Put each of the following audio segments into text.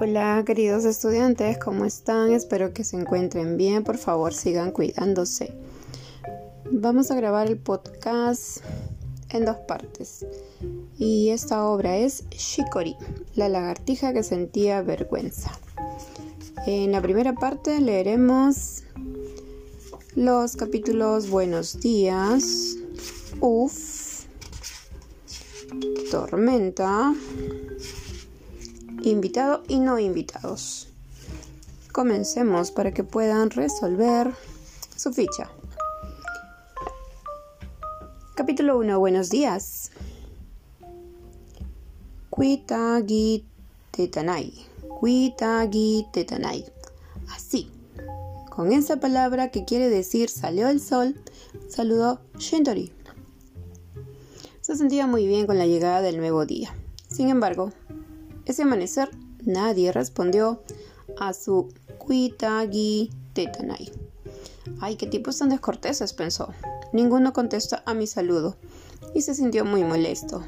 Hola queridos estudiantes, ¿cómo están? Espero que se encuentren bien, por favor sigan cuidándose. Vamos a grabar el podcast en dos partes y esta obra es Shikori, la lagartija que sentía vergüenza. En la primera parte leeremos los capítulos Buenos días, Uf, Tormenta, invitado y no invitados. Comencemos para que puedan resolver su ficha. Capítulo 1. Buenos días. Kuitagi tetanai. Kuitagi tetanai. Así. Con esa palabra que quiere decir salió el sol, saludó Shintori. Se sentía muy bien con la llegada del nuevo día. Sin embargo, ese amanecer nadie respondió a su Kuitagi Tetanai. Ay, qué tipos tan descorteses, pensó. Ninguno contesta a mi saludo y se sintió muy molesto.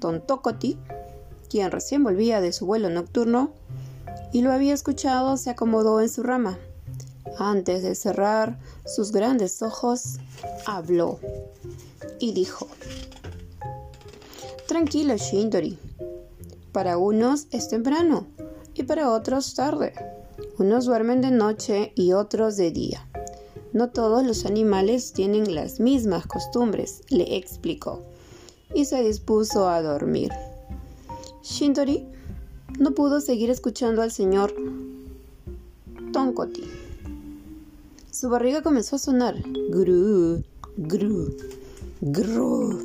Tontocoti, quien recién volvía de su vuelo nocturno y lo había escuchado, se acomodó en su rama. Antes de cerrar sus grandes ojos, habló y dijo: Tranquilo, Shindori. Para unos es temprano y para otros tarde. Unos duermen de noche y otros de día. No todos los animales tienen las mismas costumbres, le explicó, y se dispuso a dormir. Shintori no pudo seguir escuchando al señor Tonkoti. Su barriga comenzó a sonar. Gru, gru, gru.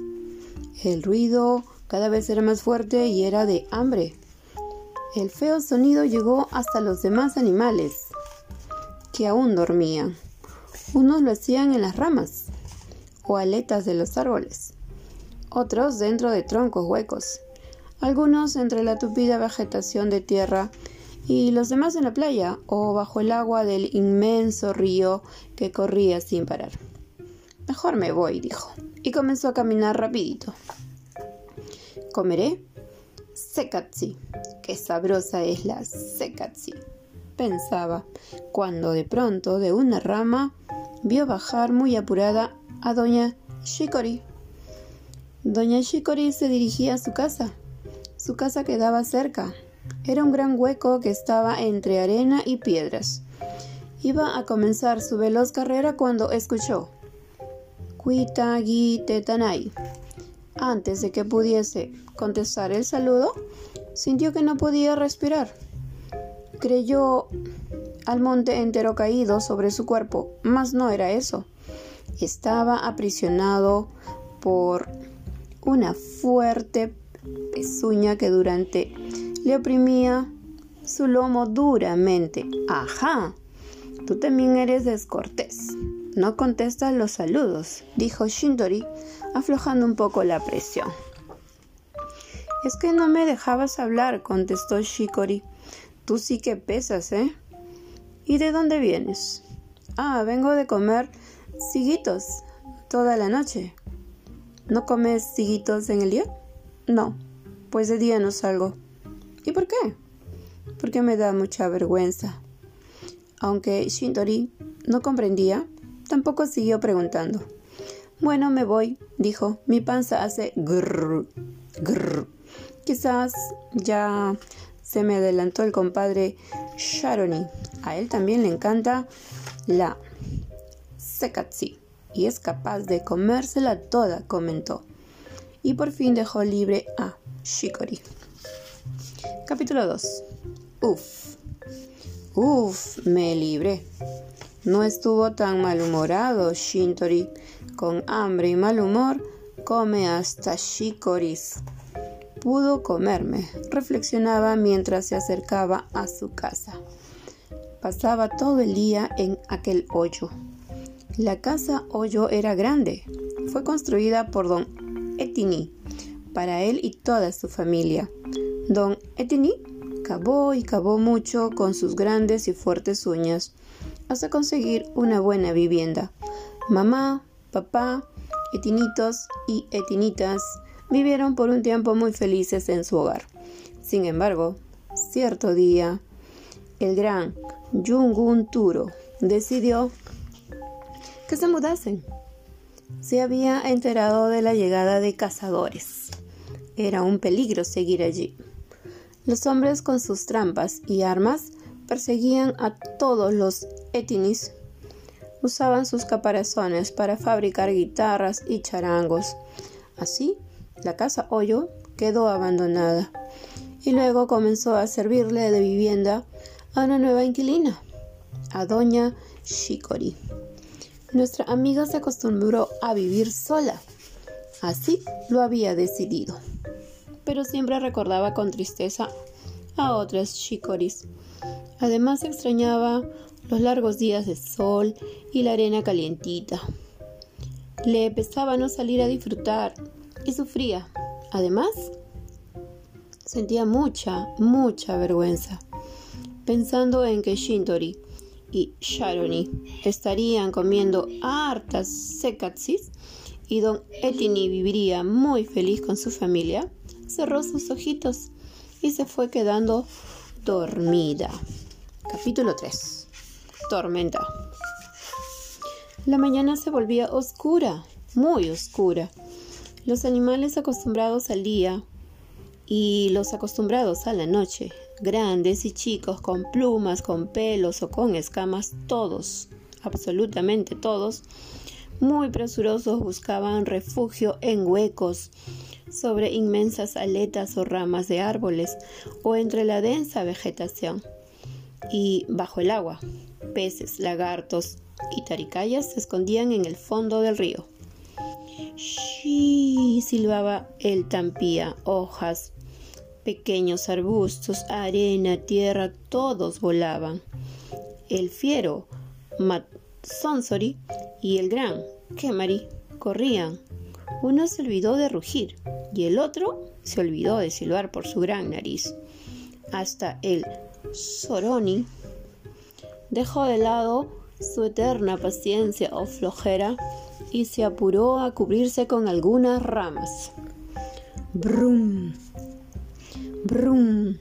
El ruido cada vez era más fuerte y era de hambre. El feo sonido llegó hasta los demás animales, que aún dormían. Unos lo hacían en las ramas o aletas de los árboles, otros dentro de troncos huecos, algunos entre la tupida vegetación de tierra y los demás en la playa o bajo el agua del inmenso río que corría sin parar. Mejor me voy, dijo, y comenzó a caminar rapidito. Comeré sekatsi. Qué sabrosa es la sekatsi, pensaba, cuando de pronto de una rama vio bajar muy apurada a doña Shikori. Doña Shikori se dirigía a su casa. Su casa quedaba cerca. Era un gran hueco que estaba entre arena y piedras. Iba a comenzar su veloz carrera cuando escuchó Kuitagi Tetanai antes de que pudiese contestar el saludo, sintió que no podía respirar. Creyó al monte entero caído sobre su cuerpo, mas no era eso. Estaba aprisionado por una fuerte pezuña que durante le oprimía su lomo duramente. Ajá, tú también eres descortés. No contestas los saludos, dijo Shindori aflojando un poco la presión. Es que no me dejabas hablar, contestó Shikori. Tú sí que pesas, ¿eh? ¿Y de dónde vienes? Ah, vengo de comer ciguitos toda la noche. ¿No comes ciguitos en el día? No, pues de día no salgo. ¿Y por qué? Porque me da mucha vergüenza. Aunque Shindori no comprendía, tampoco siguió preguntando. Bueno, me voy, dijo. Mi panza hace grrr, grrr. Quizás ya se me adelantó el compadre Sharoni. A él también le encanta la sekatsi y es capaz de comérsela toda, comentó. Y por fin dejó libre a Shikori. Capítulo 2. Uf. Uf, me libré. No estuvo tan malhumorado Shintori con hambre y mal humor, come hasta shikoris. Pudo comerme, reflexionaba mientras se acercaba a su casa. Pasaba todo el día en aquel hoyo. La casa hoyo era grande. Fue construida por don Etini, para él y toda su familia. Don Etini cavó y cavó mucho con sus grandes y fuertes uñas hasta conseguir una buena vivienda. Mamá, Papá, etinitos y etinitas vivieron por un tiempo muy felices en su hogar. Sin embargo, Cierto día, el gran Jungun Turo decidió que se mudasen. Se había enterado de la llegada de cazadores. Era un peligro seguir allí. Los hombres con sus trampas y armas perseguían a todos los etinis. Usaban sus caparazones para fabricar guitarras y charangos. Así, la casa Hoyo quedó abandonada y luego comenzó a servirle de vivienda a una nueva inquilina, a doña Shikori. Nuestra amiga se acostumbró a vivir sola. Así lo había decidido. Pero siempre recordaba con tristeza a otras Shikoris. Además extrañaba los largos días de sol y la arena calientita. Le pesaba no salir a disfrutar y sufría. Además, sentía mucha, mucha vergüenza, pensando en que Shintori y Sharoni estarían comiendo hartas sekatsis y don Etini viviría muy feliz con su familia, cerró sus ojitos y se fue quedando dormida. Capítulo 3. Tormenta. La mañana se volvía oscura, muy oscura. Los animales acostumbrados al día y los acostumbrados a la noche grandes y chicos, con plumas, con pelos o con escamas, todos, absolutamente todos, muy presurosos buscaban refugio en huecos, sobre inmensas aletas o ramas de árboles o entre la densa vegetación. Y bajo el agua, peces, lagartos y taricayas se escondían en el fondo del río. ¡Shii! silbaba el tampía, hojas, pequeños arbustos, arena, tierra, todos volaban. El fiero, Matsonsori y el gran Kemari corrían. Uno se olvidó de rugir y el otro se olvidó de silbar por su gran nariz. Hasta el Soroni dejó de lado su eterna paciencia o flojera y se apuró a cubrirse con algunas ramas. Brum, Brum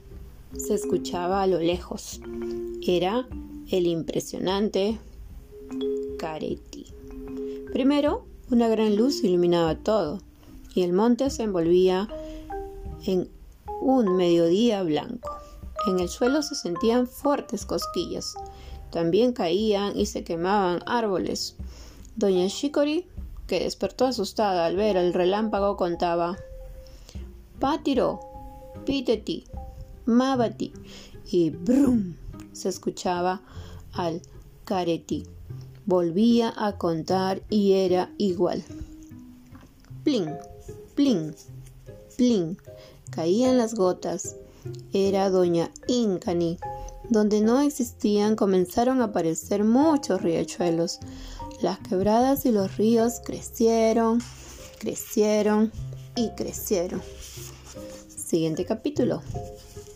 se escuchaba a lo lejos. Era el impresionante Careti. Primero, una gran luz iluminaba todo y el monte se envolvía en un mediodía blanco. En el suelo se sentían fuertes cosquillas. También caían y se quemaban árboles. Doña Shikori, que despertó asustada al ver el relámpago, contaba: Pátiro, Piteti, Mabati y Brum se escuchaba al careti. Volvía a contar y era igual. Plin, plin, plin. Caían las gotas. Era doña Incani. Donde no existían comenzaron a aparecer muchos riachuelos. Las quebradas y los ríos crecieron, crecieron y crecieron. Siguiente capítulo.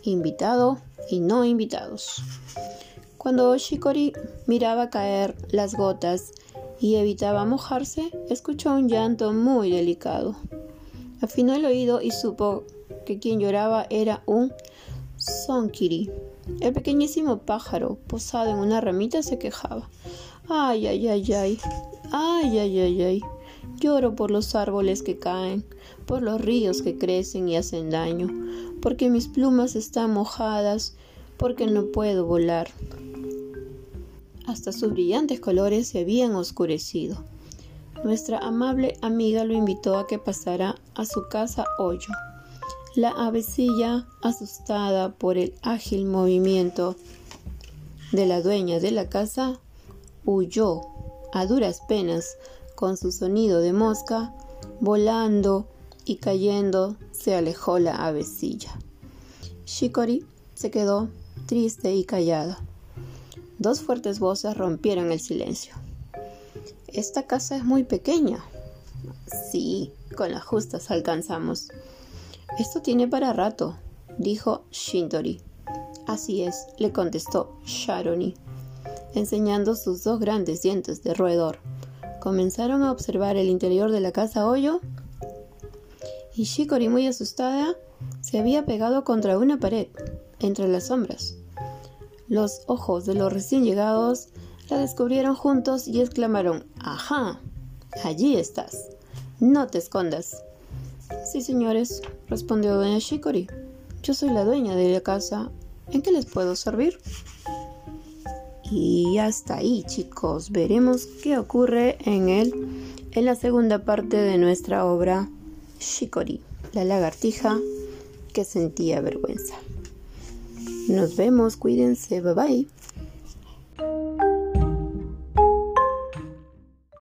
Invitado y no invitados. Cuando Shikori miraba caer las gotas y evitaba mojarse, escuchó un llanto muy delicado. Afinó el oído y supo que quien lloraba era un Sonkiri. El pequeñísimo pájaro, posado en una ramita, se quejaba. Ay, ay, ay, ay. Ay, ay, ay, ay. Lloro por los árboles que caen, por los ríos que crecen y hacen daño, porque mis plumas están mojadas, porque no puedo volar. Hasta sus brillantes colores se habían oscurecido. Nuestra amable amiga lo invitó a que pasara a su casa hoyo. La avecilla, asustada por el ágil movimiento de la dueña de la casa, huyó a duras penas con su sonido de mosca, volando y cayendo se alejó la avecilla. Shikori se quedó triste y callada. Dos fuertes voces rompieron el silencio. Esta casa es muy pequeña. Sí, con las justas alcanzamos. Esto tiene para rato, dijo Shintori. Así es, le contestó Sharoni, enseñando sus dos grandes dientes de roedor. Comenzaron a observar el interior de la casa hoyo y Shikori, muy asustada, se había pegado contra una pared. entre las sombras. Los ojos de los recién llegados la descubrieron juntos y exclamaron Ajá, allí estás. No te escondas. Sí, señores, respondió doña Shikori. Yo soy la dueña de la casa. ¿En qué les puedo servir? Y hasta ahí, chicos. Veremos qué ocurre en el en la segunda parte de nuestra obra Shikori, la lagartija que sentía vergüenza. Nos vemos, cuídense, bye bye.